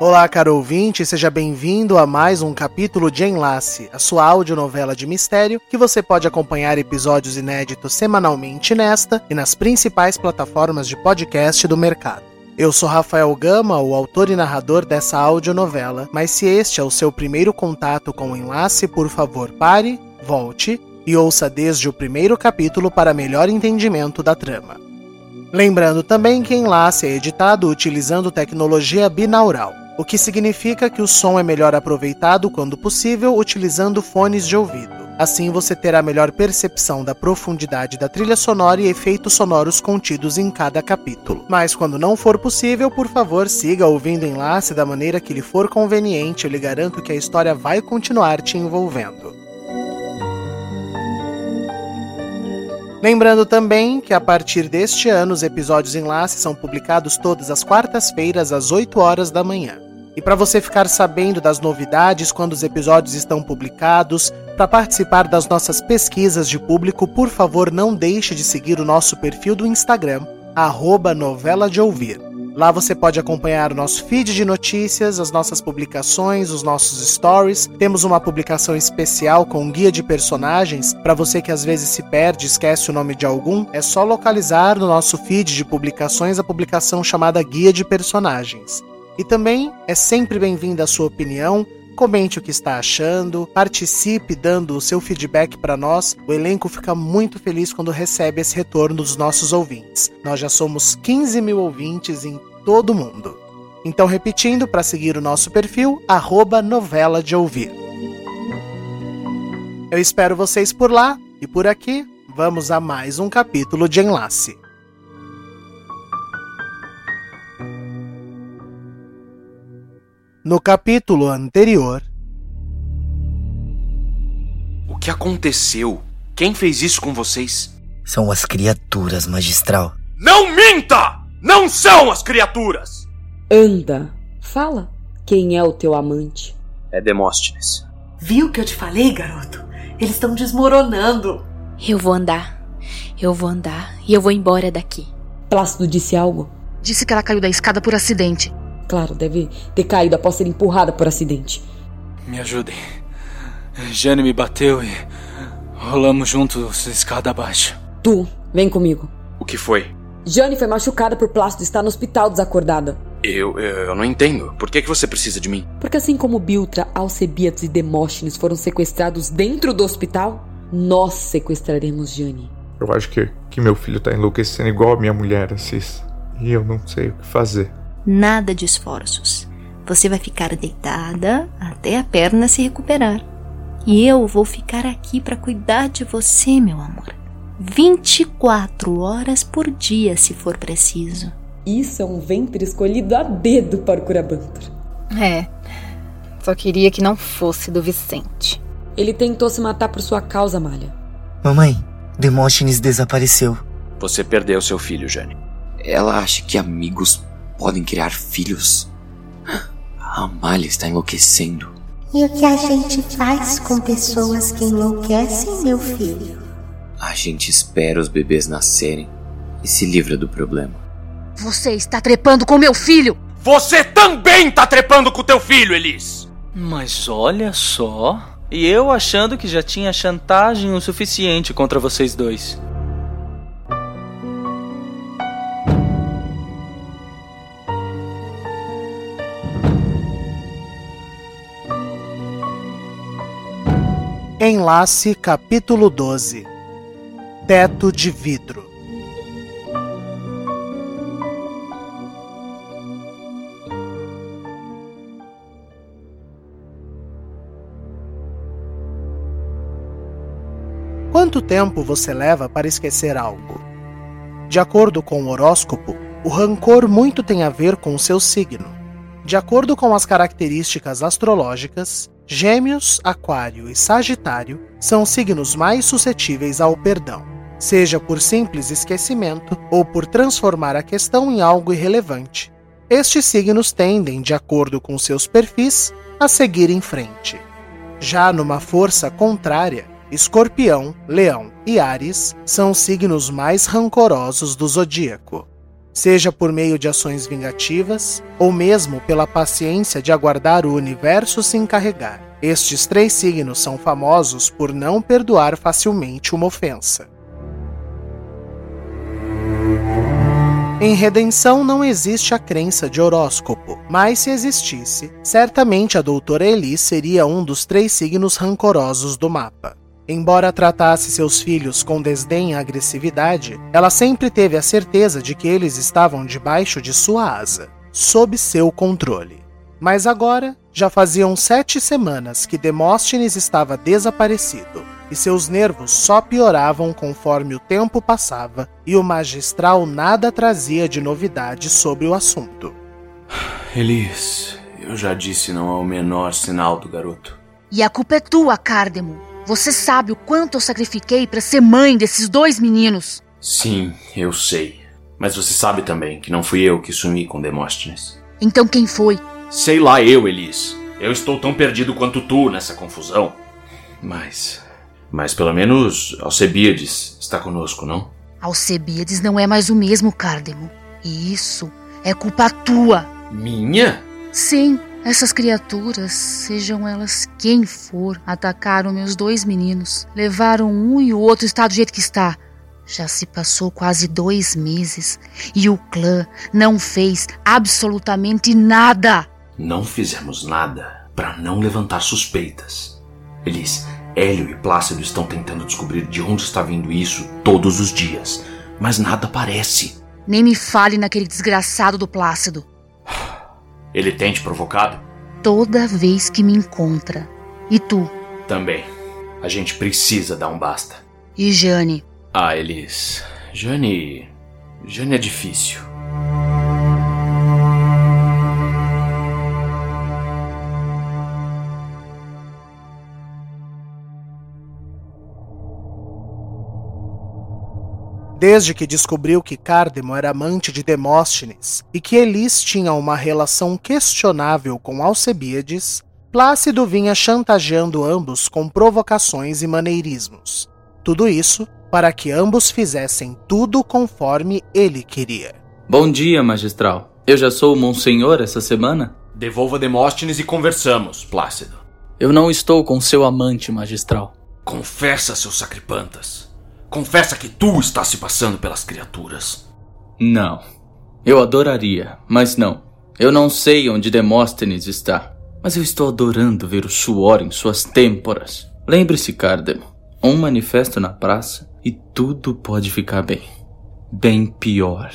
Olá, caro ouvinte, seja bem-vindo a mais um capítulo de Enlace, a sua audionovela de mistério, que você pode acompanhar episódios inéditos semanalmente nesta e nas principais plataformas de podcast do mercado. Eu sou Rafael Gama, o autor e narrador dessa audionovela, mas se este é o seu primeiro contato com o Enlace, por favor pare, volte e ouça desde o primeiro capítulo para melhor entendimento da trama. Lembrando também que Enlace é editado utilizando tecnologia binaural o que significa que o som é melhor aproveitado quando possível utilizando fones de ouvido. Assim você terá melhor percepção da profundidade da trilha sonora e efeitos sonoros contidos em cada capítulo. Mas quando não for possível, por favor, siga ouvindo enlace da maneira que lhe for conveniente, eu lhe garanto que a história vai continuar te envolvendo. Lembrando também que a partir deste ano os episódios enlace são publicados todas as quartas-feiras às 8 horas da manhã. E para você ficar sabendo das novidades quando os episódios estão publicados, para participar das nossas pesquisas de público, por favor não deixe de seguir o nosso perfil do Instagram, arroba novela de ouvir. Lá você pode acompanhar o nosso feed de notícias, as nossas publicações, os nossos stories. Temos uma publicação especial com um guia de personagens. Para você que às vezes se perde, esquece o nome de algum, é só localizar no nosso feed de publicações a publicação chamada Guia de Personagens. E também é sempre bem-vinda a sua opinião. Comente o que está achando, participe dando o seu feedback para nós. O elenco fica muito feliz quando recebe esse retorno dos nossos ouvintes. Nós já somos 15 mil ouvintes em todo o mundo. Então, repetindo, para seguir o nosso perfil, arroba novela de ouvir. Eu espero vocês por lá e por aqui. Vamos a mais um capítulo de Enlace. No capítulo anterior. O que aconteceu? Quem fez isso com vocês? São as criaturas, magistral. Não minta! Não são as criaturas! Anda, fala. Quem é o teu amante? É Demóstenes. Viu o que eu te falei, garoto? Eles estão desmoronando. Eu vou andar. Eu vou andar e eu vou embora daqui. Plácido disse algo? Disse que ela caiu da escada por acidente. Claro, deve ter caído após ser empurrada por acidente. Me ajudem. Jane me bateu e rolamos juntos escada abaixo. Tu, vem comigo. O que foi? Jane foi machucada por Plácido e está no hospital desacordada. Eu, eu, eu não entendo. Por que, que você precisa de mim? Porque assim como Biltra, Alcebiades e Demóstenes foram sequestrados dentro do hospital, nós sequestraremos Jane. Eu acho que, que meu filho tá enlouquecendo igual a minha mulher, Assis. E eu não sei o que fazer. Nada de esforços. Você vai ficar deitada até a perna se recuperar. E eu vou ficar aqui para cuidar de você, meu amor. 24 horas por dia, se for preciso. Isso é um ventre escolhido a dedo para o Curabantor. É. Só queria que não fosse do Vicente. Ele tentou se matar por sua causa, Malha. Mamãe, Demóstenes desapareceu. Você perdeu seu filho, Jane. Ela acha que amigos podem criar filhos. A Amália está enlouquecendo. E o que a gente faz com pessoas que enlouquecem, meu filho? A gente espera os bebês nascerem e se livra do problema. Você está trepando com meu filho! Você também está trepando com teu filho, Elis! Mas olha só. E eu achando que já tinha chantagem o suficiente contra vocês dois. Enlace capítulo 12 Teto de vidro Quanto tempo você leva para esquecer algo? De acordo com o horóscopo, O rancor muito tem a ver com seu signo. De acordo com as características astrológicas, Gêmeos, Aquário e Sagitário são signos mais suscetíveis ao perdão, seja por simples esquecimento ou por transformar a questão em algo irrelevante. Estes signos tendem, de acordo com seus perfis, a seguir em frente. Já numa força contrária, Escorpião, Leão e Ares são os signos mais rancorosos do zodíaco seja por meio de ações vingativas ou mesmo pela paciência de aguardar o universo se encarregar. Estes três signos são famosos por não perdoar facilmente uma ofensa. Em redenção não existe a crença de horóscopo, mas se existisse, certamente a doutora Eli seria um dos três signos rancorosos do mapa. Embora tratasse seus filhos com desdém e agressividade, ela sempre teve a certeza de que eles estavam debaixo de sua asa, sob seu controle. Mas agora, já faziam sete semanas que Demóstenes estava desaparecido, e seus nervos só pioravam conforme o tempo passava, e o magistral nada trazia de novidade sobre o assunto. Elis, eu já disse não há o menor sinal do garoto. E a culpa é tua, Cardemo. Você sabe o quanto eu sacrifiquei para ser mãe desses dois meninos. Sim, eu sei. Mas você sabe também que não fui eu que sumi com Demóstenes. Então quem foi? Sei lá eu, Elis. Eu estou tão perdido quanto tu nessa confusão. Mas. Mas pelo menos Alcebiades está conosco, não? Alcebiades não é mais o mesmo, Cardemo. E isso é culpa tua. Minha? Sim, essas criaturas, sejam elas quem for, atacaram meus dois meninos. Levaram um e o outro está do jeito que está. Já se passou quase dois meses e o clã não fez absolutamente nada. Não fizemos nada para não levantar suspeitas. Eles, Hélio e Plácido estão tentando descobrir de onde está vindo isso todos os dias, mas nada parece. Nem me fale naquele desgraçado do Plácido. Ele tem te provocado? Toda vez que me encontra. E tu? Também. A gente precisa dar um basta. E Jane? Ah, Elis. Jane. Jane é difícil. Desde que descobriu que Cardemo era amante de Demóstenes e que Elis tinha uma relação questionável com Alcebiades, Plácido vinha chantageando ambos com provocações e maneirismos. Tudo isso para que ambos fizessem tudo conforme ele queria. Bom dia, magistral. Eu já sou o Monsenhor essa semana? Devolva Demóstenes e conversamos, Plácido. Eu não estou com seu amante, magistral. Confessa, seus sacripantas. Confessa que tu está se passando pelas criaturas. Não. Eu adoraria, mas não. Eu não sei onde Demóstenes está. Mas eu estou adorando ver o suor em suas têmporas. Lembre-se, Cardemo. Um manifesto na praça e tudo pode ficar bem. Bem pior.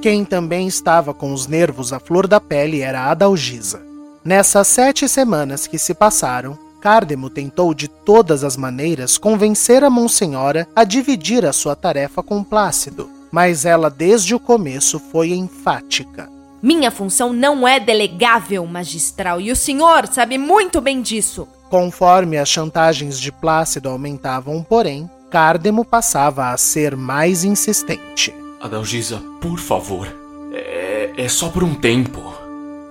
Quem também estava com os nervos à flor da pele era Adalgisa. Nessas sete semanas que se passaram, Cardemo tentou de todas as maneiras convencer a Monsenhora a dividir a sua tarefa com Plácido, mas ela desde o começo foi enfática. Minha função não é delegável, magistral, e o senhor sabe muito bem disso. Conforme as chantagens de Plácido aumentavam, porém, Cardemo passava a ser mais insistente. Adalgisa, por favor. É, é só por um tempo.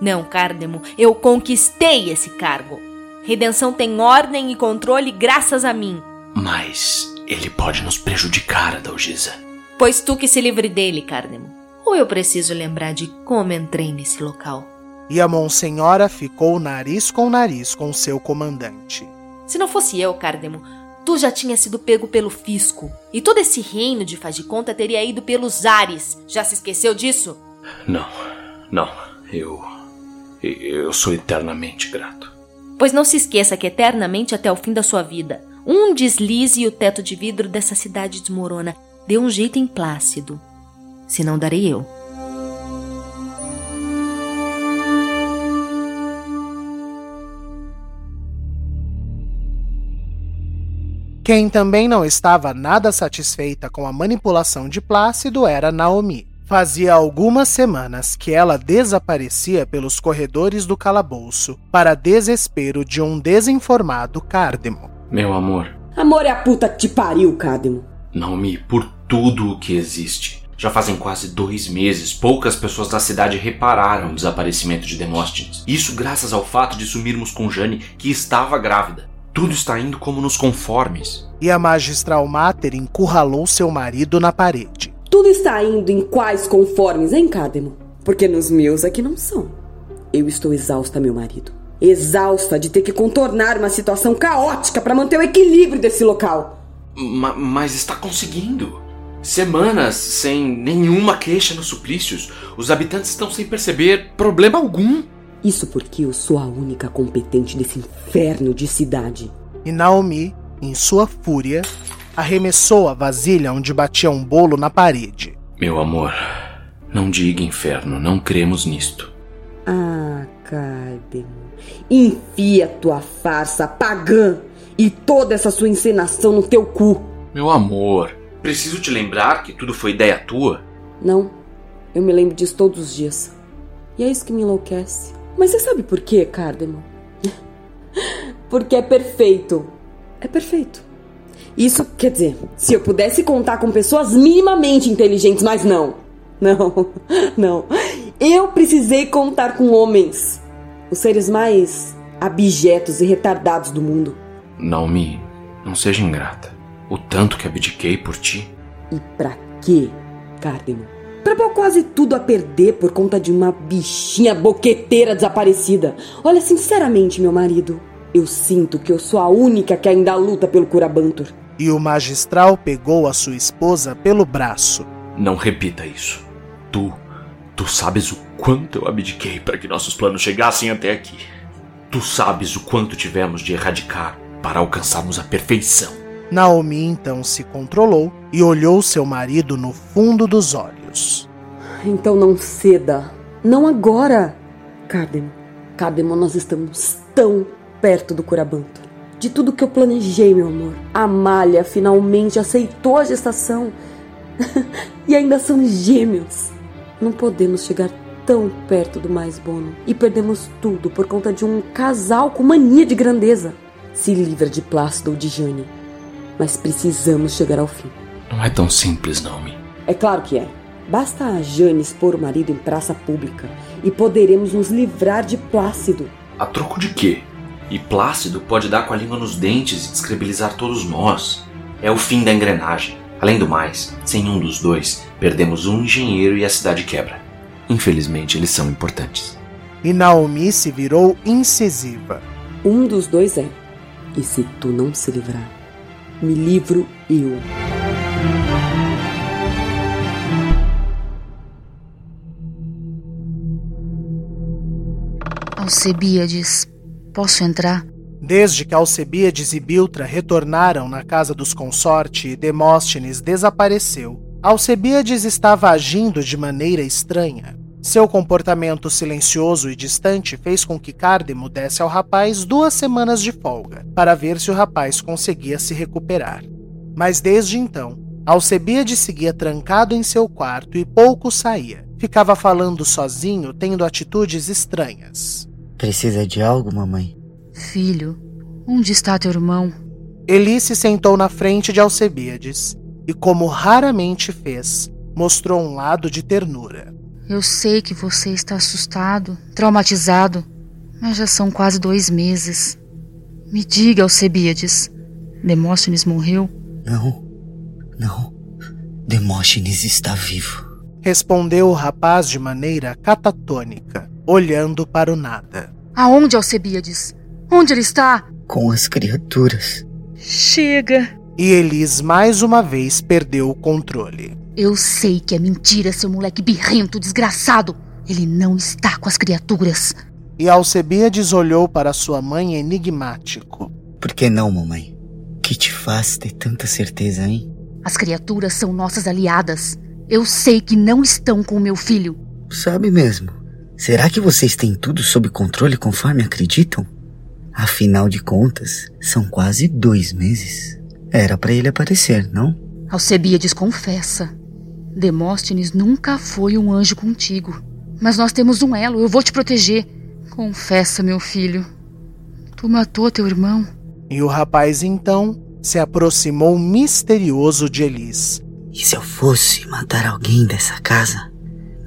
Não, Cardemo, eu conquistei esse cargo. Redenção tem ordem e controle graças a mim. Mas ele pode nos prejudicar, Adalgisa. Pois tu que se livre dele, Cardemo. Ou eu preciso lembrar de como entrei nesse local. E a Monsenhora ficou nariz com nariz com seu comandante. Se não fosse eu, Cardemo, tu já tinha sido pego pelo fisco. E todo esse reino de faz de conta teria ido pelos ares. Já se esqueceu disso? Não, não. Eu. Eu sou eternamente grato. Pois não se esqueça que eternamente até o fim da sua vida, um deslize e o teto de vidro dessa cidade desmorona. Dê um jeito em Plácido. Se não darei eu. Quem também não estava nada satisfeita com a manipulação de Plácido era Naomi. Fazia algumas semanas que ela desaparecia pelos corredores do calabouço, para desespero de um desinformado Cardemo. Meu amor. Amor é a puta que te pariu, Cardemo. Naomi, por tudo o que existe. Já fazem quase dois meses, poucas pessoas da cidade repararam o desaparecimento de Demóstenes. Isso graças ao fato de sumirmos com Jane, que estava grávida. Tudo está indo como nos conformes. E a magistral Mater encurralou seu marido na parede. Tudo está indo em quais conformes, hein, Cádemo? Porque nos meus aqui não são. Eu estou exausta, meu marido. Exausta de ter que contornar uma situação caótica para manter o equilíbrio desse local. Ma mas está conseguindo. Semanas sem nenhuma queixa nos suplícios. Os habitantes estão sem perceber problema algum. Isso porque eu sou a única competente desse inferno de cidade. E Naomi, em sua fúria, arremessou a vasilha onde batia um bolo na parede. Meu amor, não diga inferno, não cremos nisto. Ah, Cardemo. Enfia tua farsa pagã e toda essa sua encenação no teu cu. Meu amor, preciso te lembrar que tudo foi ideia tua? Não, eu me lembro disso todos os dias. E é isso que me enlouquece. Mas você sabe por quê, Cardemo? Porque é perfeito. É perfeito. Isso quer dizer, se eu pudesse contar com pessoas minimamente inteligentes, mas não. Não, não. Eu precisei contar com homens. Os seres mais abjetos e retardados do mundo. Naomi, não seja ingrata. O tanto que abdiquei por ti. E pra quê, Cardemo? Pra pôr quase tudo a perder por conta de uma bichinha boqueteira desaparecida. Olha, sinceramente, meu marido, eu sinto que eu sou a única que ainda luta pelo Curabantur. E o magistral pegou a sua esposa pelo braço. Não repita isso. Tu, tu sabes o quanto eu abdiquei para que nossos planos chegassem até aqui. Tu sabes o quanto tivemos de erradicar para alcançarmos a perfeição. Naomi então se controlou e olhou seu marido no fundo dos olhos. Então não ceda. Não agora, Cardemo. Cardemo, nós estamos tão perto do Curabanto. De tudo que eu planejei, meu amor. A Amália finalmente aceitou a gestação. e ainda são gêmeos. Não podemos chegar tão perto do mais bono e perdemos tudo por conta de um casal com mania de grandeza. Se livra de Plácido ou de Jane. Mas precisamos chegar ao fim. Não é tão simples, Naomi. É claro que é. Basta a Jane expor o marido em praça pública e poderemos nos livrar de Plácido. A troco de quê? E Plácido pode dar com a língua nos dentes e descredibilizar todos nós. É o fim da engrenagem. Além do mais, sem um dos dois, perdemos um engenheiro e a cidade quebra. Infelizmente, eles são importantes. E Naomi se virou incisiva. Um dos dois é. E se tu não se livrar, me livro eu. Alcebiades, posso entrar? Desde que Alcebiades e Biltra retornaram na casa dos consorte e Demóstenes desapareceu, Alcebiades estava agindo de maneira estranha. Seu comportamento silencioso e distante fez com que Cardemo desse ao rapaz duas semanas de folga, para ver se o rapaz conseguia se recuperar. Mas desde então, Alcebiades seguia trancado em seu quarto e pouco saía. Ficava falando sozinho, tendo atitudes estranhas. Precisa de algo, mamãe? Filho, onde está teu irmão? Eli se sentou na frente de Alcebiades e, como raramente fez, mostrou um lado de ternura. Eu sei que você está assustado, traumatizado, mas já são quase dois meses. Me diga, Alcebiades, Demóstenes morreu? Não, não. Demóstenes está vivo. Respondeu o rapaz de maneira catatônica, olhando para o nada. Aonde, Alcebiades? Onde ele está? Com as criaturas. Chega. E Elis mais uma vez perdeu o controle. Eu sei que é mentira, seu moleque birrento, desgraçado. Ele não está com as criaturas. E Alcebiades olhou para sua mãe enigmático. Por que não, mamãe? O que te faz ter tanta certeza, hein? As criaturas são nossas aliadas. Eu sei que não estão com o meu filho. Sabe mesmo. Será que vocês têm tudo sob controle conforme acreditam? Afinal de contas, são quase dois meses. Era para ele aparecer, não? Alcebiades confessa. Demóstenes nunca foi um anjo contigo. Mas nós temos um elo, eu vou te proteger. Confessa, meu filho. Tu matou teu irmão. E o rapaz então se aproximou misterioso de Elis. E se eu fosse matar alguém dessa casa,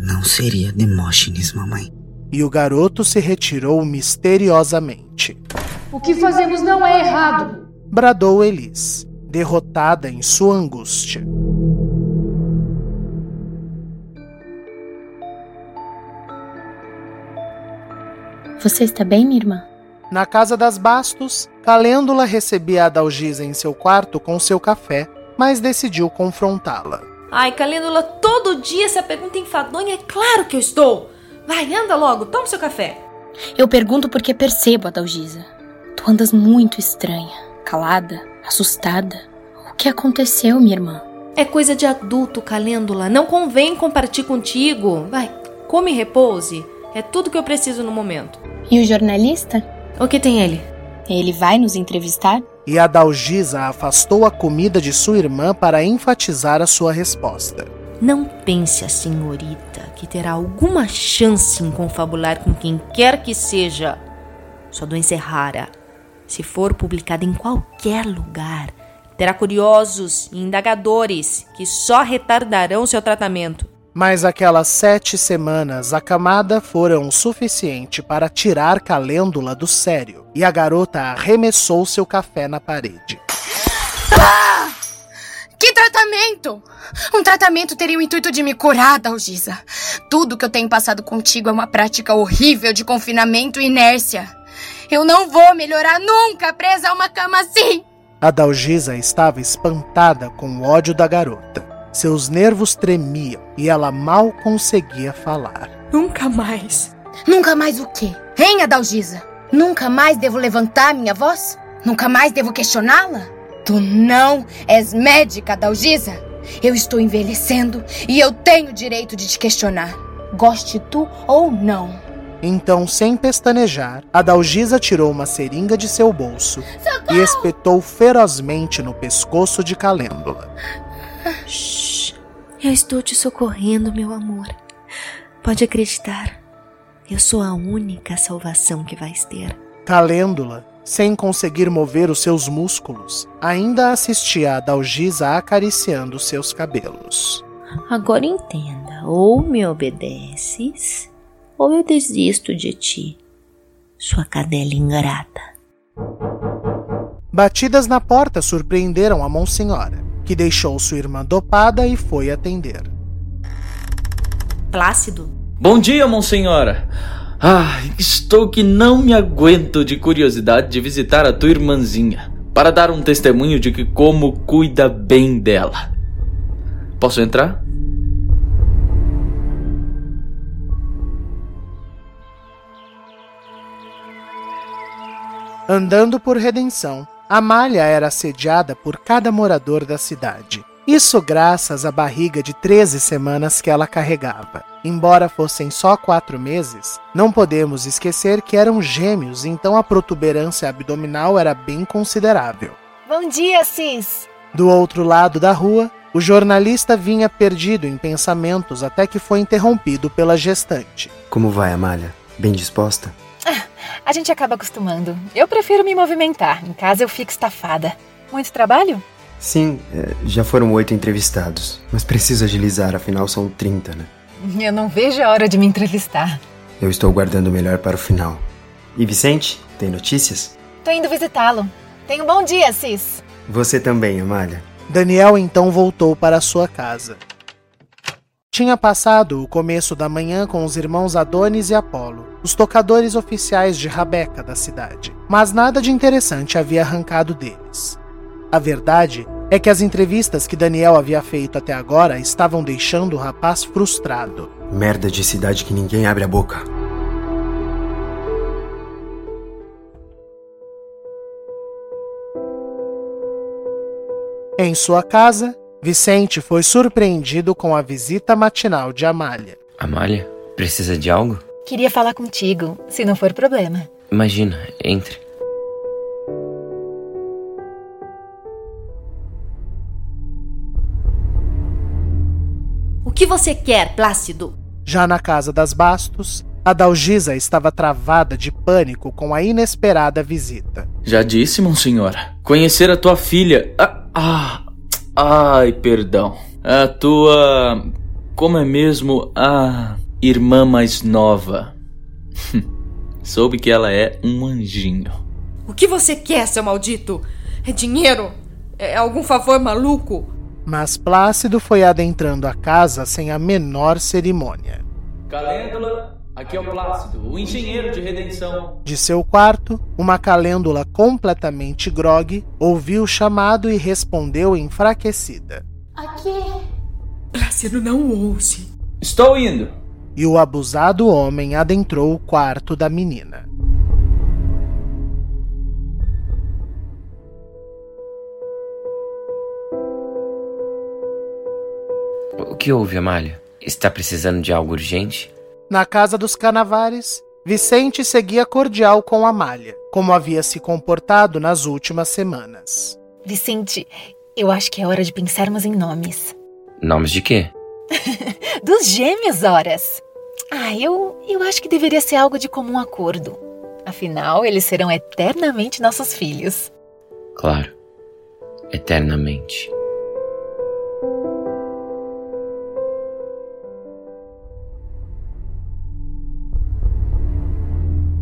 não seria Demóstenes, mamãe. E o garoto se retirou misteriosamente. O que fazemos não é errado, bradou Elis, derrotada em sua angústia. Você está bem, minha irmã? Na casa das Bastos, Calêndula recebia a Dalgisa em seu quarto com seu café, mas decidiu confrontá-la. Ai, Calêndula, todo dia essa pergunta enfadonha, é claro que eu estou! Vai, anda logo, toma seu café. Eu pergunto porque percebo, Adalgisa. Tu andas muito estranha, calada, assustada. O que aconteceu, minha irmã? É coisa de adulto, Calêndula. Não convém compartilhar contigo. Vai, come e repouse. É tudo que eu preciso no momento. E o jornalista? O que tem ele? Ele vai nos entrevistar? E a Dalgisa afastou a comida de sua irmã para enfatizar a sua resposta. Não pense a senhorita que terá alguma chance em confabular com quem quer que seja. Sua doença é rara. Se for publicada em qualquer lugar, terá curiosos e indagadores que só retardarão seu tratamento. Mas aquelas sete semanas acamada foram o suficiente para tirar Calêndula do sério, e a garota arremessou seu café na parede. Ah! Que tratamento! Um tratamento teria o intuito de me curar, Dalgisa. Tudo que eu tenho passado contigo é uma prática horrível de confinamento e inércia. Eu não vou melhorar nunca presa a uma cama assim! A Dalgisa estava espantada com o ódio da garota. Seus nervos tremiam e ela mal conseguia falar. Nunca mais. Nunca mais o quê? Hein, Adalgisa? Nunca mais devo levantar minha voz? Nunca mais devo questioná-la? Tu não és médica, Adalgisa. Eu estou envelhecendo e eu tenho o direito de te questionar. Goste tu ou não. Então, sem pestanejar, Adalgisa tirou uma seringa de seu bolso Socorro! e espetou ferozmente no pescoço de Calêndula. Shhh. Eu estou te socorrendo, meu amor. Pode acreditar. Eu sou a única salvação que vais ter. Calêndula, sem conseguir mover os seus músculos, ainda assistia a Dalgisa acariciando seus cabelos. Agora entenda: ou me obedeces, ou eu desisto de ti, sua cadela ingrata. Batidas na porta surpreenderam a Monsenhora que deixou sua irmã dopada e foi atender. Plácido? Bom dia, Monsenhora! Ah, estou que não me aguento de curiosidade de visitar a tua irmãzinha, para dar um testemunho de que como cuida bem dela. Posso entrar? Andando por Redenção, Amália era assediada por cada morador da cidade. Isso graças à barriga de 13 semanas que ela carregava. Embora fossem só quatro meses, não podemos esquecer que eram gêmeos, então a protuberância abdominal era bem considerável. Bom dia, Cis! Do outro lado da rua, o jornalista vinha perdido em pensamentos até que foi interrompido pela gestante. Como vai, Amália? Bem disposta? A gente acaba acostumando. Eu prefiro me movimentar. Em casa eu fico estafada. Muito trabalho? Sim, é, já foram oito entrevistados. Mas preciso agilizar, afinal são 30, né? Eu não vejo a hora de me entrevistar. Eu estou guardando o melhor para o final. E Vicente, tem notícias? Tô indo visitá-lo. Tenha um bom dia, Cis. Você também, Amália. Daniel então voltou para sua casa. Tinha passado o começo da manhã com os irmãos Adonis e Apolo, os tocadores oficiais de Rabeca da cidade, mas nada de interessante havia arrancado deles. A verdade é que as entrevistas que Daniel havia feito até agora estavam deixando o rapaz frustrado. Merda de cidade que ninguém abre a boca. Em sua casa, Vicente foi surpreendido com a visita matinal de Amália. Amália, precisa de algo? Queria falar contigo, se não for problema. Imagina, entre. O que você quer, Plácido? Já na casa das Bastos, a Dalgisa estava travada de pânico com a inesperada visita. Já disse, monsenhora. Conhecer a tua filha. Ah, ah, ai, perdão. A tua. Como é mesmo a irmã mais nova? Soube que ela é um anjinho. O que você quer, seu maldito? É dinheiro? É algum favor maluco? Mas Plácido foi adentrando a casa sem a menor cerimônia. Calêndula, aqui é o Plácido, o engenheiro de redenção. De seu quarto, uma calêndula completamente grogue ouviu o chamado e respondeu enfraquecida. Aqui. Plácido não ouve. Estou indo. E o abusado homem adentrou o quarto da menina. O que houve, Amália? Está precisando de algo urgente? Na casa dos Canavares, Vicente seguia cordial com Amália, como havia se comportado nas últimas semanas. Vicente, eu acho que é hora de pensarmos em nomes. Nomes de quê? Dos gêmeos, horas. Ah, eu, eu acho que deveria ser algo de comum acordo. Afinal, eles serão eternamente nossos filhos. Claro. Eternamente.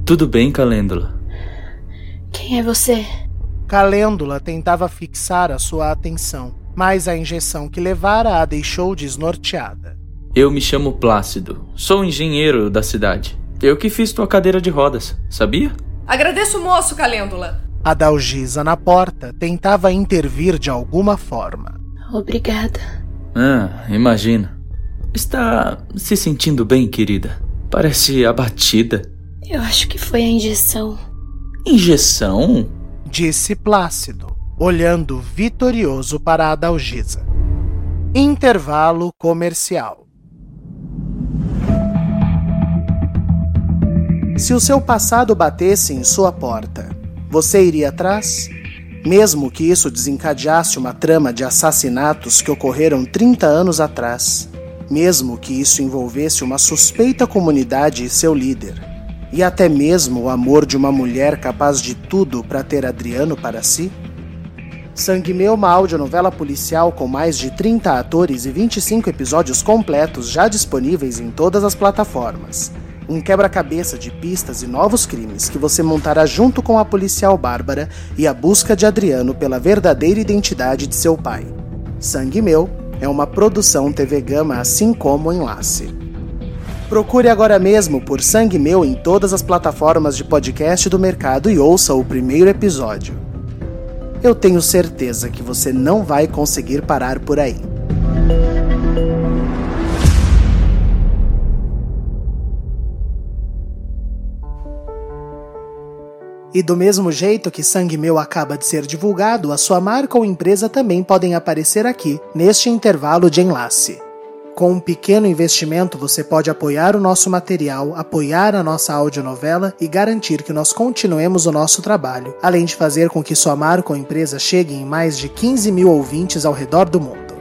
Tudo bem, Calêndula? Quem é você? Calêndula tentava fixar a sua atenção, mas a injeção que levara a deixou desnorteada. Eu me chamo Plácido. Sou engenheiro da cidade. Eu que fiz tua cadeira de rodas, sabia? Agradeço o moço, Calêndula. A Dalgisa na porta tentava intervir de alguma forma. Obrigada. Ah, imagina. Está se sentindo bem, querida? Parece abatida. Eu acho que foi a injeção. Injeção? Disse Plácido, olhando vitorioso para a Dalgisa. Intervalo comercial. Se o seu passado batesse em sua porta, você iria atrás? Mesmo que isso desencadeasse uma trama de assassinatos que ocorreram 30 anos atrás, mesmo que isso envolvesse uma suspeita comunidade e seu líder, e até mesmo o amor de uma mulher capaz de tudo para ter Adriano para si? Sangue Meu, uma audionovela policial com mais de 30 atores e 25 episódios completos já disponíveis em todas as plataformas. Um quebra-cabeça de pistas e novos crimes que você montará junto com a policial Bárbara e a busca de Adriano pela verdadeira identidade de seu pai. Sangue Meu é uma produção TV Gama assim como Enlace. Procure agora mesmo por Sangue Meu em todas as plataformas de podcast do mercado e ouça o primeiro episódio. Eu tenho certeza que você não vai conseguir parar por aí. E do mesmo jeito que Sangue Meu acaba de ser divulgado, a sua marca ou empresa também podem aparecer aqui, neste intervalo de enlace. Com um pequeno investimento, você pode apoiar o nosso material, apoiar a nossa audionovela e garantir que nós continuemos o nosso trabalho, além de fazer com que sua marca ou empresa chegue em mais de 15 mil ouvintes ao redor do mundo.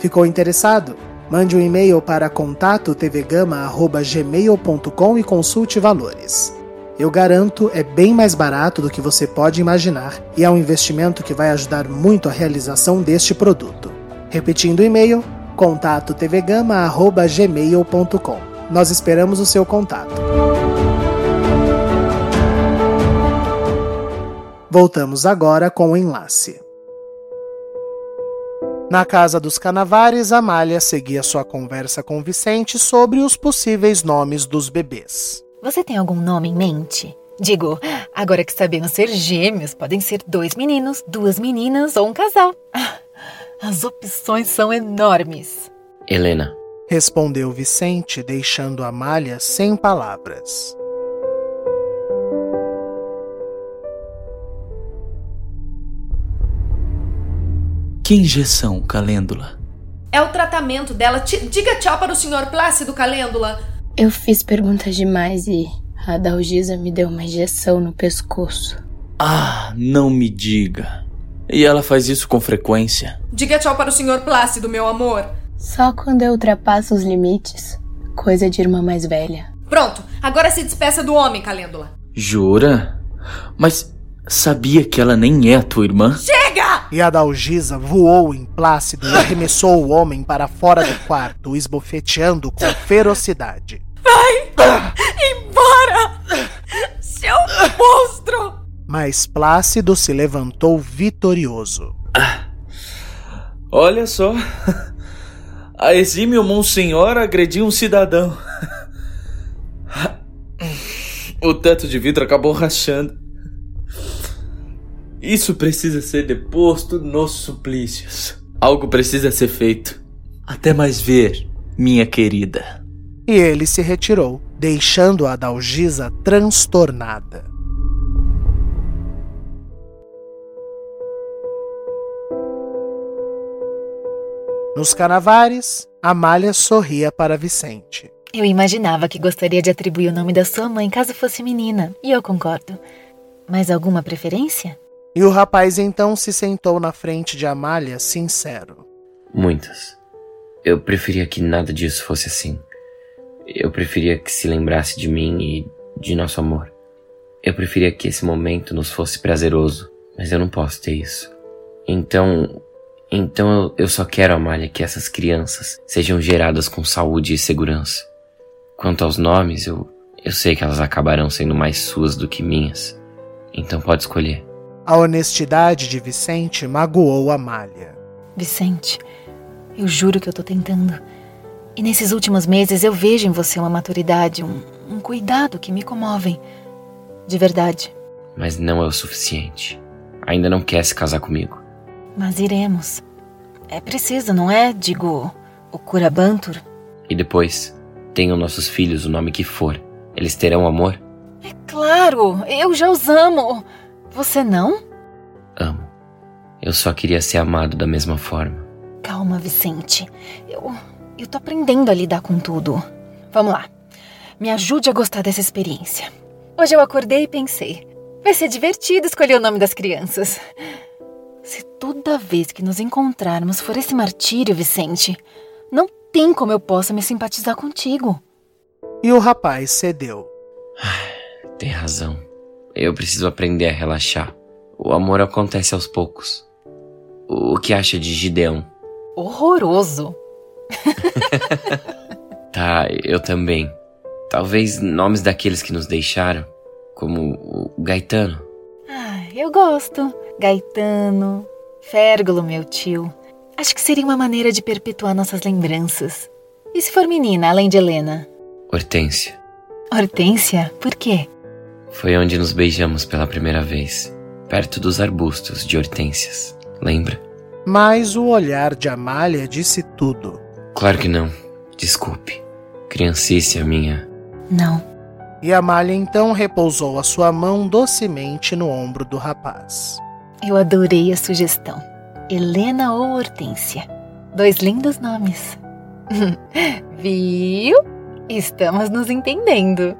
Ficou interessado? Mande um e-mail para contato tvgama.gmail.com e consulte valores. Eu garanto, é bem mais barato do que você pode imaginar e é um investimento que vai ajudar muito a realização deste produto. Repetindo o e-mail, contato tvgama@gmail.com. Nós esperamos o seu contato. Voltamos agora com o enlace. Na casa dos Canavares, Amália seguia sua conversa com Vicente sobre os possíveis nomes dos bebês. Você tem algum nome em mente? Digo, agora que sabemos ser gêmeos, podem ser dois meninos, duas meninas ou um casal. As opções são enormes. Helena. Respondeu Vicente, deixando Amália sem palavras. Que injeção, Calêndula? É o tratamento dela. T diga tchau para o senhor Plácido, Calêndula. Eu fiz perguntas demais e a Dalgisa me deu uma injeção no pescoço. Ah, não me diga. E ela faz isso com frequência? Diga tchau para o senhor Plácido, meu amor. Só quando eu ultrapasso os limites. Coisa de irmã mais velha. Pronto, agora se despeça do homem, Calêndula. Jura? Mas sabia que ela nem é a tua irmã? Chega! E a Dalgisa voou em Plácido e arremessou o homem para fora do quarto, esbofeteando com ferocidade. Vai! Embora! Seu monstro! Mas Plácido se levantou vitorioso. Olha só. A exímio Monsenhor agrediu um cidadão. O teto de vidro acabou rachando. Isso precisa ser deposto nos suplícios. Algo precisa ser feito. Até mais ver, minha querida. E ele se retirou, deixando a Dalgisa transtornada. Nos canavares, Amália sorria para Vicente. Eu imaginava que gostaria de atribuir o nome da sua mãe caso fosse menina, e eu concordo. Mas alguma preferência? E o rapaz então se sentou na frente de Amália, sincero. Muitas. Eu preferia que nada disso fosse assim. Eu preferia que se lembrasse de mim e de nosso amor. Eu preferia que esse momento nos fosse prazeroso, mas eu não posso ter isso. Então, então eu, eu só quero, Amália, que essas crianças sejam geradas com saúde e segurança. Quanto aos nomes, eu, eu sei que elas acabarão sendo mais suas do que minhas. Então pode escolher. A honestidade de Vicente magoou Amália. Vicente, eu juro que eu tô tentando. E nesses últimos meses eu vejo em você uma maturidade, um, um cuidado que me comovem. De verdade. Mas não é o suficiente. Ainda não quer se casar comigo. Mas iremos. É preciso, não é? Digo, o Curabantur. E depois, tenham nossos filhos o nome que for. Eles terão amor? É claro, eu já os amo. Você não? Amo. Eu só queria ser amado da mesma forma. Calma, Vicente. Eu. Eu tô aprendendo a lidar com tudo. Vamos lá. Me ajude a gostar dessa experiência. Hoje eu acordei e pensei: vai ser divertido escolher o nome das crianças. Se toda vez que nos encontrarmos for esse martírio, Vicente, não tem como eu possa me simpatizar contigo. E o rapaz cedeu. Tem razão. Eu preciso aprender a relaxar. O amor acontece aos poucos. O que acha de Gideão? Horroroso. Tá, eu também. Talvez nomes daqueles que nos deixaram, como o Gaetano. Ah, eu gosto. Gaetano, Férgulo, meu tio. Acho que seria uma maneira de perpetuar nossas lembranças. E se for menina, além de Helena? Hortência. Hortência? Por quê? Foi onde nos beijamos pela primeira vez, perto dos arbustos de hortênsias. Lembra? Mas o olhar de Amália disse tudo. Claro que não. Desculpe. Criancice a minha. Não. E Amália então repousou a sua mão docemente no ombro do rapaz. Eu adorei a sugestão. Helena ou Hortência. Dois lindos nomes. Viu? Estamos nos entendendo.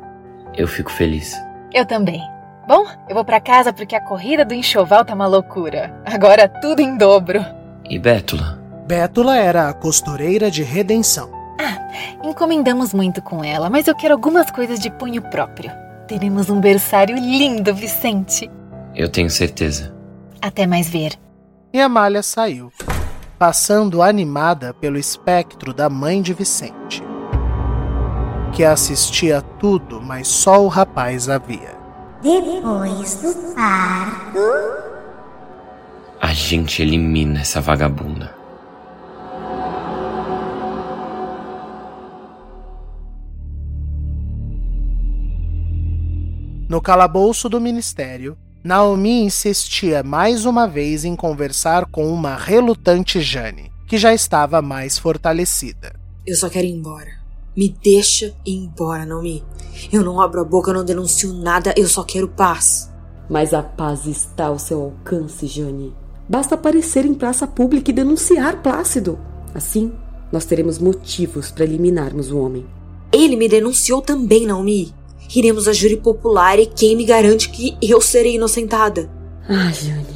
Eu fico feliz. Eu também. Bom, eu vou para casa porque a corrida do enxoval tá uma loucura. Agora tudo em dobro. E Bétula? Bétula era a costureira de redenção. Ah, encomendamos muito com ela, mas eu quero algumas coisas de punho próprio. Teremos um berçário lindo, Vicente. Eu tenho certeza. Até mais ver. E Amália saiu, passando animada pelo espectro da mãe de Vicente, que assistia a tudo, mas só o rapaz a via. Depois do parto. A gente elimina essa vagabunda. No calabouço do ministério, Naomi insistia mais uma vez em conversar com uma relutante Jane, que já estava mais fortalecida. Eu só quero ir embora. Me deixa ir embora, Naomi. Eu não abro a boca, eu não denuncio nada, eu só quero paz. Mas a paz está ao seu alcance, Jane. Basta aparecer em praça pública e denunciar Plácido. Assim, nós teremos motivos para eliminarmos o homem. Ele me denunciou também, Naomi. Iremos a júri popular e quem me garante que eu serei inocentada? Ah, Jane,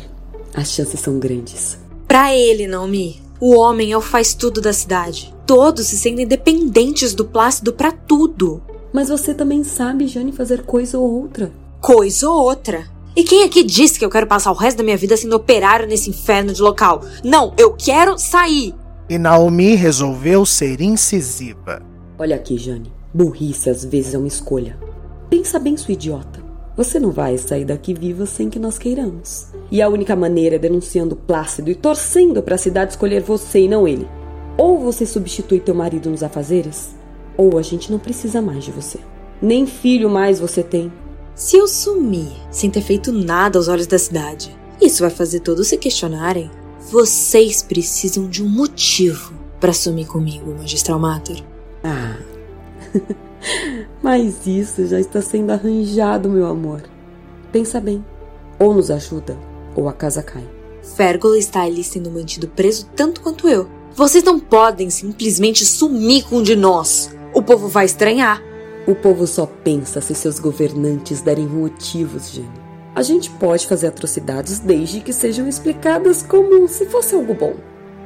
as chances são grandes. Para ele, Naomi. O homem é o faz tudo da cidade. Todos se sentem dependentes do Plácido para tudo. Mas você também sabe, Jane, fazer coisa ou outra. Coisa ou outra. E quem aqui disse que eu quero passar o resto da minha vida sendo operário nesse inferno de local? Não, eu quero sair. E Naomi resolveu ser incisiva. Olha aqui, Jane. Burrice às vezes é uma escolha. Pensa bem, sua idiota. Você não vai sair daqui viva sem que nós queiramos. E a única maneira é denunciando Plácido e torcendo para a cidade escolher você e não ele. Ou você substitui teu marido nos afazeres, ou a gente não precisa mais de você. Nem filho mais você tem. Se eu sumir sem ter feito nada aos olhos da cidade, isso vai fazer todos se questionarem. Vocês precisam de um motivo para sumir comigo, Magistral Mater. Ah. Mas isso já está sendo arranjado, meu amor. Pensa bem. Ou nos ajuda, ou a casa cai. Férgola está ali sendo mantido preso tanto quanto eu. Vocês não podem simplesmente sumir com um de nós. O povo vai estranhar. O povo só pensa se seus governantes derem motivos, Jenny. A gente pode fazer atrocidades desde que sejam explicadas como se fosse algo bom.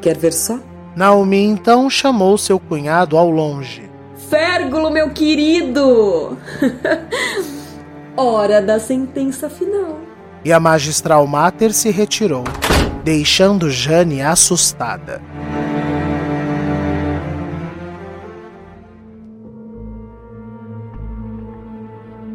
Quer ver só? Naomi então chamou seu cunhado ao longe. Férgulo, meu querido! Hora da sentença final. E a magistral Mater se retirou, deixando Jane assustada.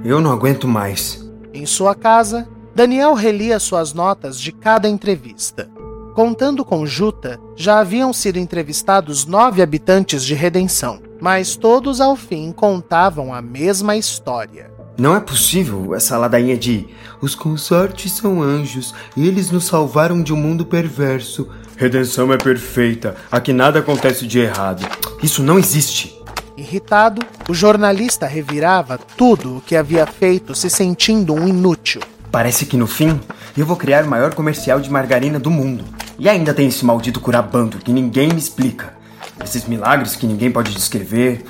Eu não aguento mais. Em sua casa, Daniel relia suas notas de cada entrevista. Contando com Juta, já haviam sido entrevistados nove habitantes de Redenção, mas todos ao fim contavam a mesma história. Não é possível essa ladainha de os consortes são anjos e eles nos salvaram de um mundo perverso. Redenção é perfeita, aqui nada acontece de errado. Isso não existe. Irritado, o jornalista revirava tudo o que havia feito, se sentindo um inútil. Parece que no fim eu vou criar o maior comercial de margarina do mundo. E ainda tem esse maldito curabando que ninguém me explica. Esses milagres que ninguém pode descrever.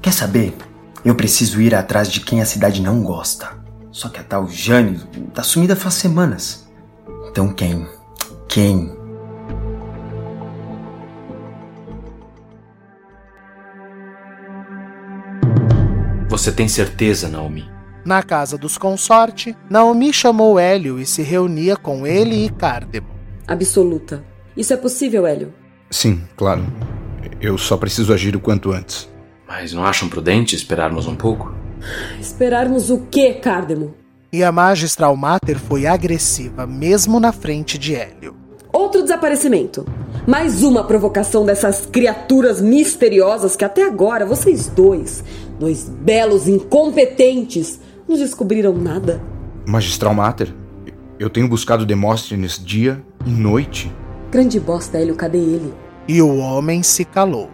Quer saber? Eu preciso ir atrás de quem a cidade não gosta. Só que a tal Jane tá sumida faz semanas. Então quem? Quem? Você tem certeza, Naomi? Na casa dos consorte, Naomi chamou Hélio e se reunia com ele e Cardemo. Absoluta. Isso é possível, Hélio? Sim, claro. Eu só preciso agir o quanto antes. Mas não acham prudente esperarmos um pouco? Esperarmos o quê, Cardemo? E a magistral Mater foi agressiva, mesmo na frente de Hélio. Outro desaparecimento. Mais uma provocação dessas criaturas misteriosas que até agora vocês dois, dois belos incompetentes, não descobriram nada. Magistral Mater, eu tenho buscado Demóstenes dia e noite. Grande bosta, Hélio, cadê ele? E o homem se calou.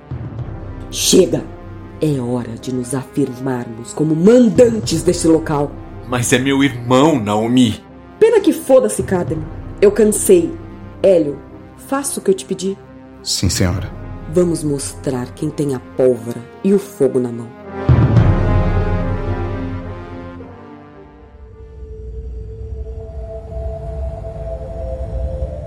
Chega! É hora de nos afirmarmos como mandantes deste local. Mas é meu irmão, Naomi. Pena que foda-se, Cadmo. Eu cansei. Hélio, faça o que eu te pedi. Sim, senhora. Vamos mostrar quem tem a pólvora e o fogo na mão.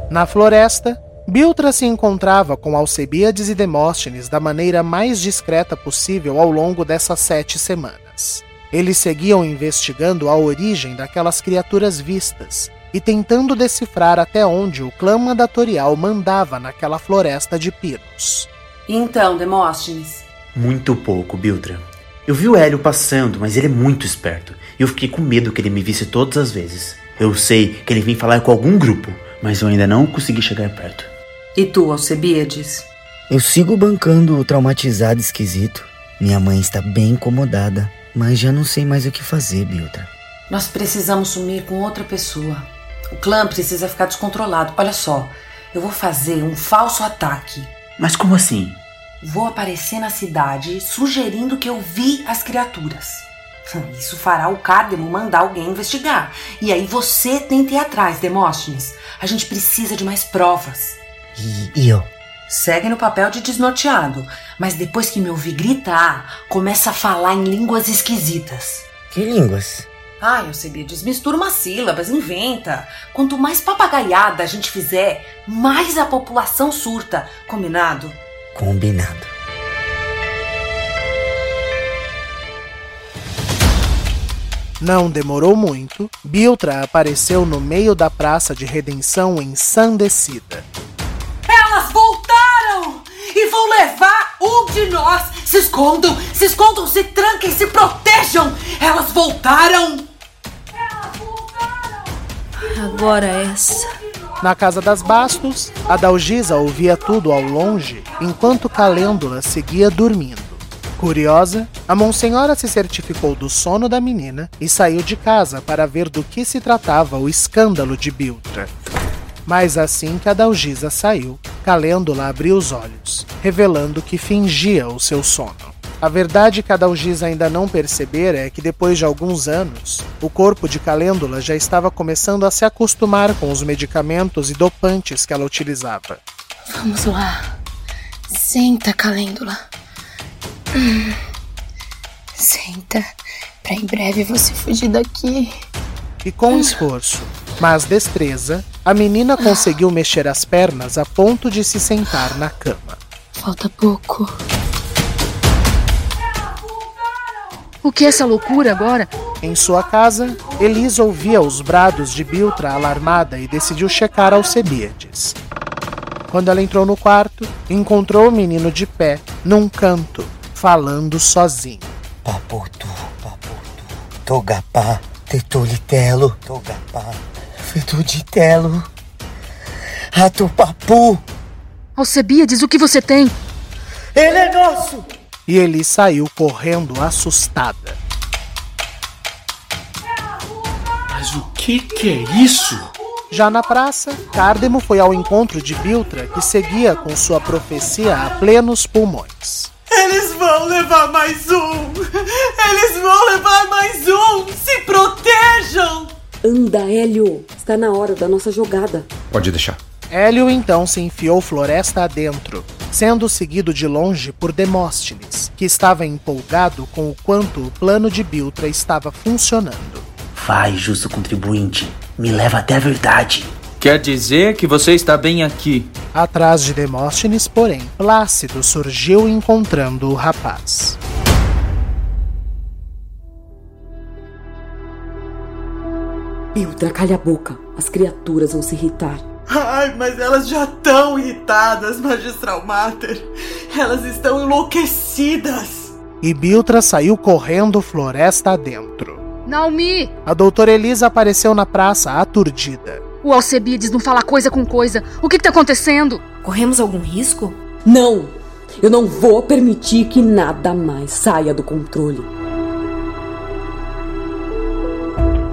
Na floresta, Biltra se encontrava com Alcebiades e Demóstenes da maneira mais discreta possível ao longo dessas sete semanas. Eles seguiam investigando a origem daquelas criaturas vistas e tentando decifrar até onde o clã mandatorial mandava naquela floresta de pinos. Então, Demóstenes? Muito pouco, Biltra. Eu vi o Hélio passando, mas ele é muito esperto. E eu fiquei com medo que ele me visse todas as vezes. Eu sei que ele vem falar com algum grupo, mas eu ainda não consegui chegar perto. E tu, Alcebiades? Eu sigo bancando o traumatizado esquisito. Minha mãe está bem incomodada, mas já não sei mais o que fazer, Biltra. Nós precisamos sumir com outra pessoa. O clã precisa ficar descontrolado. Olha só, eu vou fazer um falso ataque. Mas como assim? Vou aparecer na cidade sugerindo que eu vi as criaturas. Isso fará o Cardemo mandar alguém investigar. E aí você tenta ir atrás, Demóstenes. A gente precisa de mais provas. E, eu? Segue no papel de desnorteado, mas depois que me ouvir gritar, começa a falar em línguas esquisitas. Que línguas? Ai, Alcebiades, mistura umas sílabas, inventa. Quanto mais papagaiada a gente fizer, mais a população surta. Combinado? Combinado. Não demorou muito, Biltra apareceu no meio da praça de redenção ensandecida. Elas voltaram! Vão levar um de nós! Se escondam! Se escondam! Se tranquem! Se protejam! Elas voltaram! Agora essa. Na casa das Bastos, a Dalgisa ouvia tudo ao longe, enquanto Calêndula seguia dormindo. Curiosa, a Monsenhora se certificou do sono da menina e saiu de casa para ver do que se tratava o escândalo de Biltra. Mas assim que a Dalgisa saiu, Calêndula abriu os olhos, revelando que fingia o seu sono. A verdade que a Dalgisa ainda não percebera é que depois de alguns anos, o corpo de Calêndula já estava começando a se acostumar com os medicamentos e dopantes que ela utilizava. Vamos lá. Senta, Calêndula. Hum. Senta, para em breve você fugir daqui. E com esforço, mas destreza, a menina conseguiu mexer as pernas a ponto de se sentar na cama. Falta pouco. O que é essa loucura agora? Em sua casa, Elisa ouvia os brados de Biltra alarmada e decidiu checar Alcebiades. Quando ela entrou no quarto, encontrou o menino de pé, num canto, falando sozinho. Paputu, paputu, togapá, tetolitelo, togapá, fetuditelo, rato papu. Alcebiades, o que você tem? Ele é nosso! E ele saiu correndo assustada. Mas o que que é isso? Já na praça, Cardemo foi ao encontro de Biltra, que seguia com sua profecia a plenos pulmões. Eles vão levar mais um! Eles vão levar mais um! Se protejam! Anda, Hélio! Está na hora da nossa jogada. Pode deixar. Hélio então se enfiou floresta adentro, sendo seguido de longe por Demóstenes, que estava empolgado com o quanto o plano de Biltra estava funcionando. Vai, justo contribuinte, me leva até a verdade. Quer dizer que você está bem aqui. Atrás de Demóstenes, porém, Plácido surgiu encontrando o rapaz. Biltra, calha a boca. As criaturas vão se irritar. Ai, mas elas já estão irritadas, Magistral Mater. Elas estão enlouquecidas. E Biltra saiu correndo floresta adentro. Naomi! A doutora Elisa apareceu na praça, aturdida. O Alcebiades não fala coisa com coisa. O que, que tá acontecendo? Corremos algum risco? Não! Eu não vou permitir que nada mais saia do controle.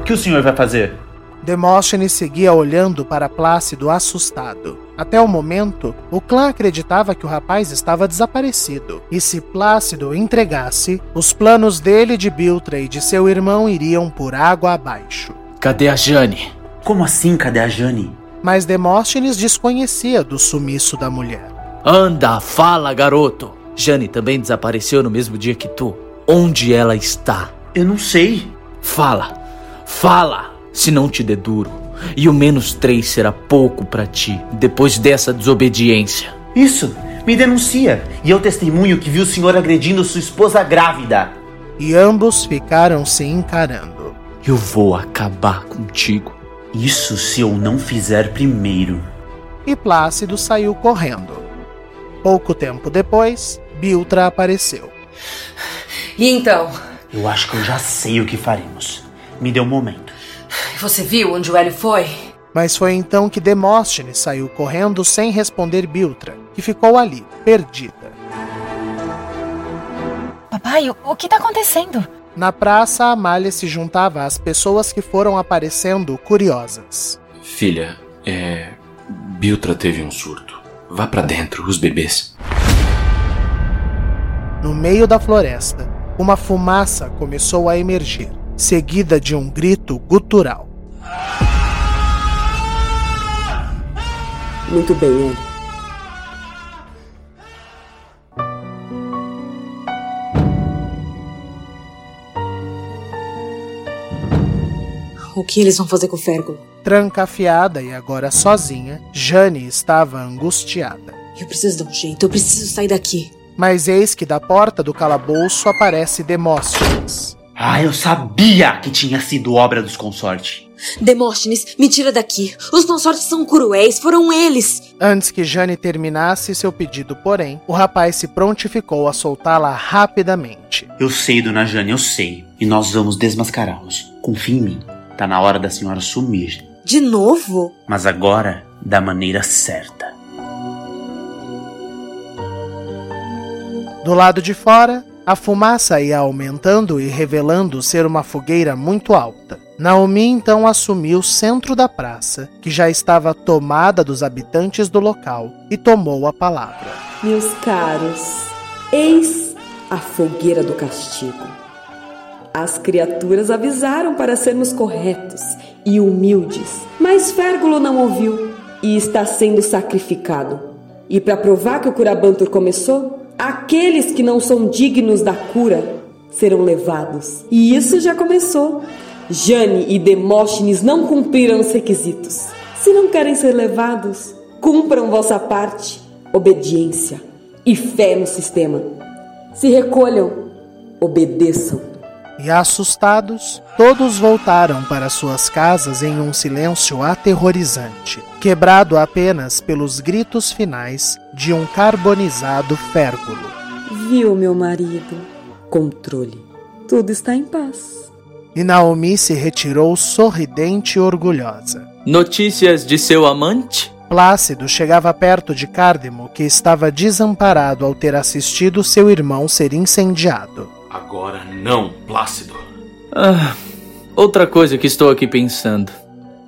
Que o senhor vai fazer? Demóstenes seguia olhando para Plácido assustado. Até o momento, o clã acreditava que o rapaz estava desaparecido. E se Plácido entregasse, os planos dele, de Biltra e de seu irmão iriam por água abaixo. Cadê a Jane? Como assim, cadê a Jane? Mas Demóstenes desconhecia do sumiço da mulher. Anda, fala, garoto. Jane também desapareceu no mesmo dia que tu. Onde ela está? Eu não sei. Fala, fala, se não te der duro. E o menos três será pouco para ti, depois dessa desobediência. Isso, me denuncia. E eu testemunho que vi o senhor agredindo sua esposa grávida. E ambos ficaram se encarando. Eu vou acabar contigo. Isso se eu não fizer primeiro. E Plácido saiu correndo. Pouco tempo depois, Biltra apareceu. E então? Eu acho que eu já sei o que faremos. Me dê um momento. Você viu onde o Hélio foi? Mas foi então que Demóstenes saiu correndo sem responder Biltra, que ficou ali, perdida. Papai, o, o que tá acontecendo? Na praça, Amália se juntava às pessoas que foram aparecendo curiosas. Filha, é. Biltra teve um surto. Vá para dentro, os bebês. No meio da floresta, uma fumaça começou a emergir, seguida de um grito gutural. Muito bem, Hélio. o que eles vão fazer com o Fergo. Trancafiada e agora sozinha, Jane estava angustiada. Eu preciso dar um jeito, eu preciso sair daqui. Mas eis que da porta do calabouço aparece Demóstenes. Ah, eu sabia que tinha sido obra dos consortes. Demóstenes, me tira daqui. Os consortes são cruéis, foram eles. Antes que Jane terminasse seu pedido, porém, o rapaz se prontificou a soltá-la rapidamente. Eu sei, dona Jane, eu sei. E nós vamos desmascará-los. Confie em mim. Tá na hora da senhora sumir. De novo? Mas agora, da maneira certa. Do lado de fora, a fumaça ia aumentando e revelando ser uma fogueira muito alta. Naomi então assumiu o centro da praça, que já estava tomada dos habitantes do local, e tomou a palavra. Meus caros, eis a fogueira do castigo. As criaturas avisaram para sermos corretos e humildes, mas Férgulo não ouviu e está sendo sacrificado. E para provar que o Curabantur começou, aqueles que não são dignos da cura serão levados. E isso já começou. Jane e Demóstenes não cumpriram os requisitos. Se não querem ser levados, cumpram vossa parte, obediência e fé no sistema. Se recolham, obedeçam. E assustados, todos voltaram para suas casas em um silêncio aterrorizante, quebrado apenas pelos gritos finais de um carbonizado férgulo. Viu, meu marido? Controle. Tudo está em paz. E Naomi se retirou sorridente e orgulhosa. Notícias de seu amante? Plácido chegava perto de Cárdemo, que estava desamparado ao ter assistido seu irmão ser incendiado. Agora não, Plácido. Ah, outra coisa que estou aqui pensando.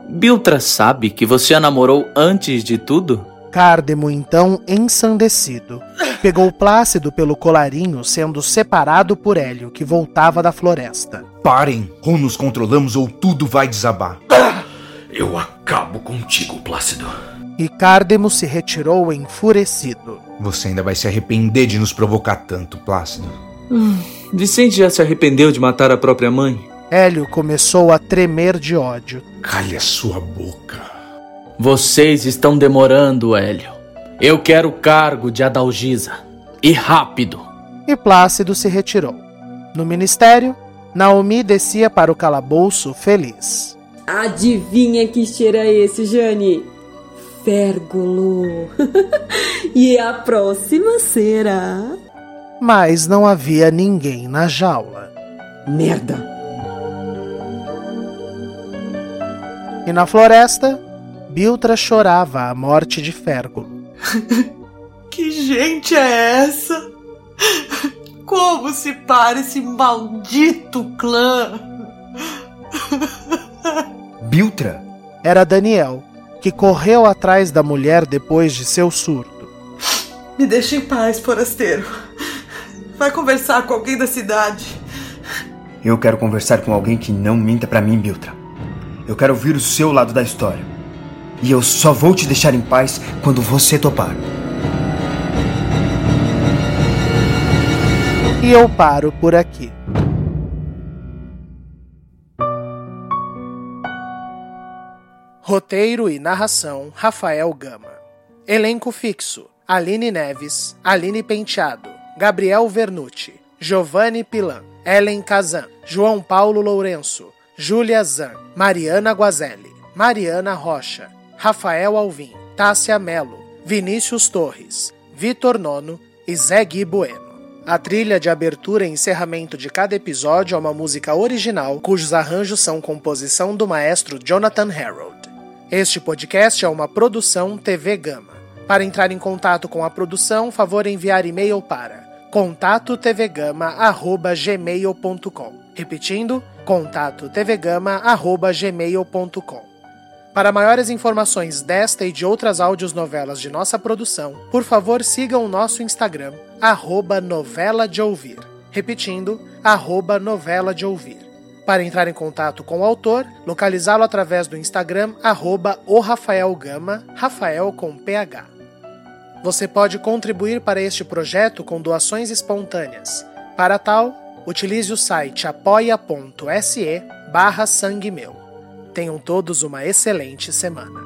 Biltra sabe que você a namorou antes de tudo? Cárdemo, então, ensandecido, pegou Plácido pelo colarinho, sendo separado por Hélio, que voltava da floresta. Parem, ou nos controlamos ou tudo vai desabar. Eu acabo contigo, Plácido. E Cárdemo se retirou enfurecido. Você ainda vai se arrepender de nos provocar tanto, Plácido. Hum, Vicente já se arrependeu de matar a própria mãe? Hélio começou a tremer de ódio. Calhe a sua boca. Vocês estão demorando, Hélio. Eu quero o cargo de Adalgisa. E rápido. E Plácido se retirou. No ministério, Naomi descia para o calabouço feliz. Adivinha que cheiro é esse, Jane? Férgulo. e a próxima será. Mas não havia ninguém na jaula. Merda! E na floresta, Biltra chorava a morte de Férgulo. que gente é essa? Como se para esse maldito clã? Biltra? Era Daniel, que correu atrás da mulher depois de seu surto. Me deixe em paz, forasteiro. Vai conversar com alguém da cidade. Eu quero conversar com alguém que não minta para mim, Biltra. Eu quero ouvir o seu lado da história. E eu só vou te deixar em paz quando você topar. E eu paro por aqui. Roteiro e narração: Rafael Gama. Elenco fixo: Aline Neves, Aline Penteado, Gabriel Vernucci, Giovanni Pilan, Ellen Kazan, João Paulo Lourenço, Júlia Zan, Mariana Guazelli, Mariana Rocha, Rafael Alvim, Tássia Melo, Vinícius Torres, Vitor Nono e Zé Gui Bueno. A trilha de abertura e encerramento de cada episódio é uma música original cujos arranjos são composição do maestro Jonathan Harold. Este podcast é uma produção TV Gama. Para entrar em contato com a produção, favor enviar e-mail para contato tvgama@gmail.com. Repetindo, contato tvgama@gmail.com. Para maiores informações desta e de outras novelas de nossa produção, por favor sigam o nosso Instagram, arroba novela de ouvir. Repetindo, arroba novela de ouvir. Para entrar em contato com o autor, localizá-lo através do Instagram, arroba o Rafael Gama, Rafael com PH. Você pode contribuir para este projeto com doações espontâneas. Para tal, utilize o site apoia.se barra sangue meu. Tenham todos uma excelente semana.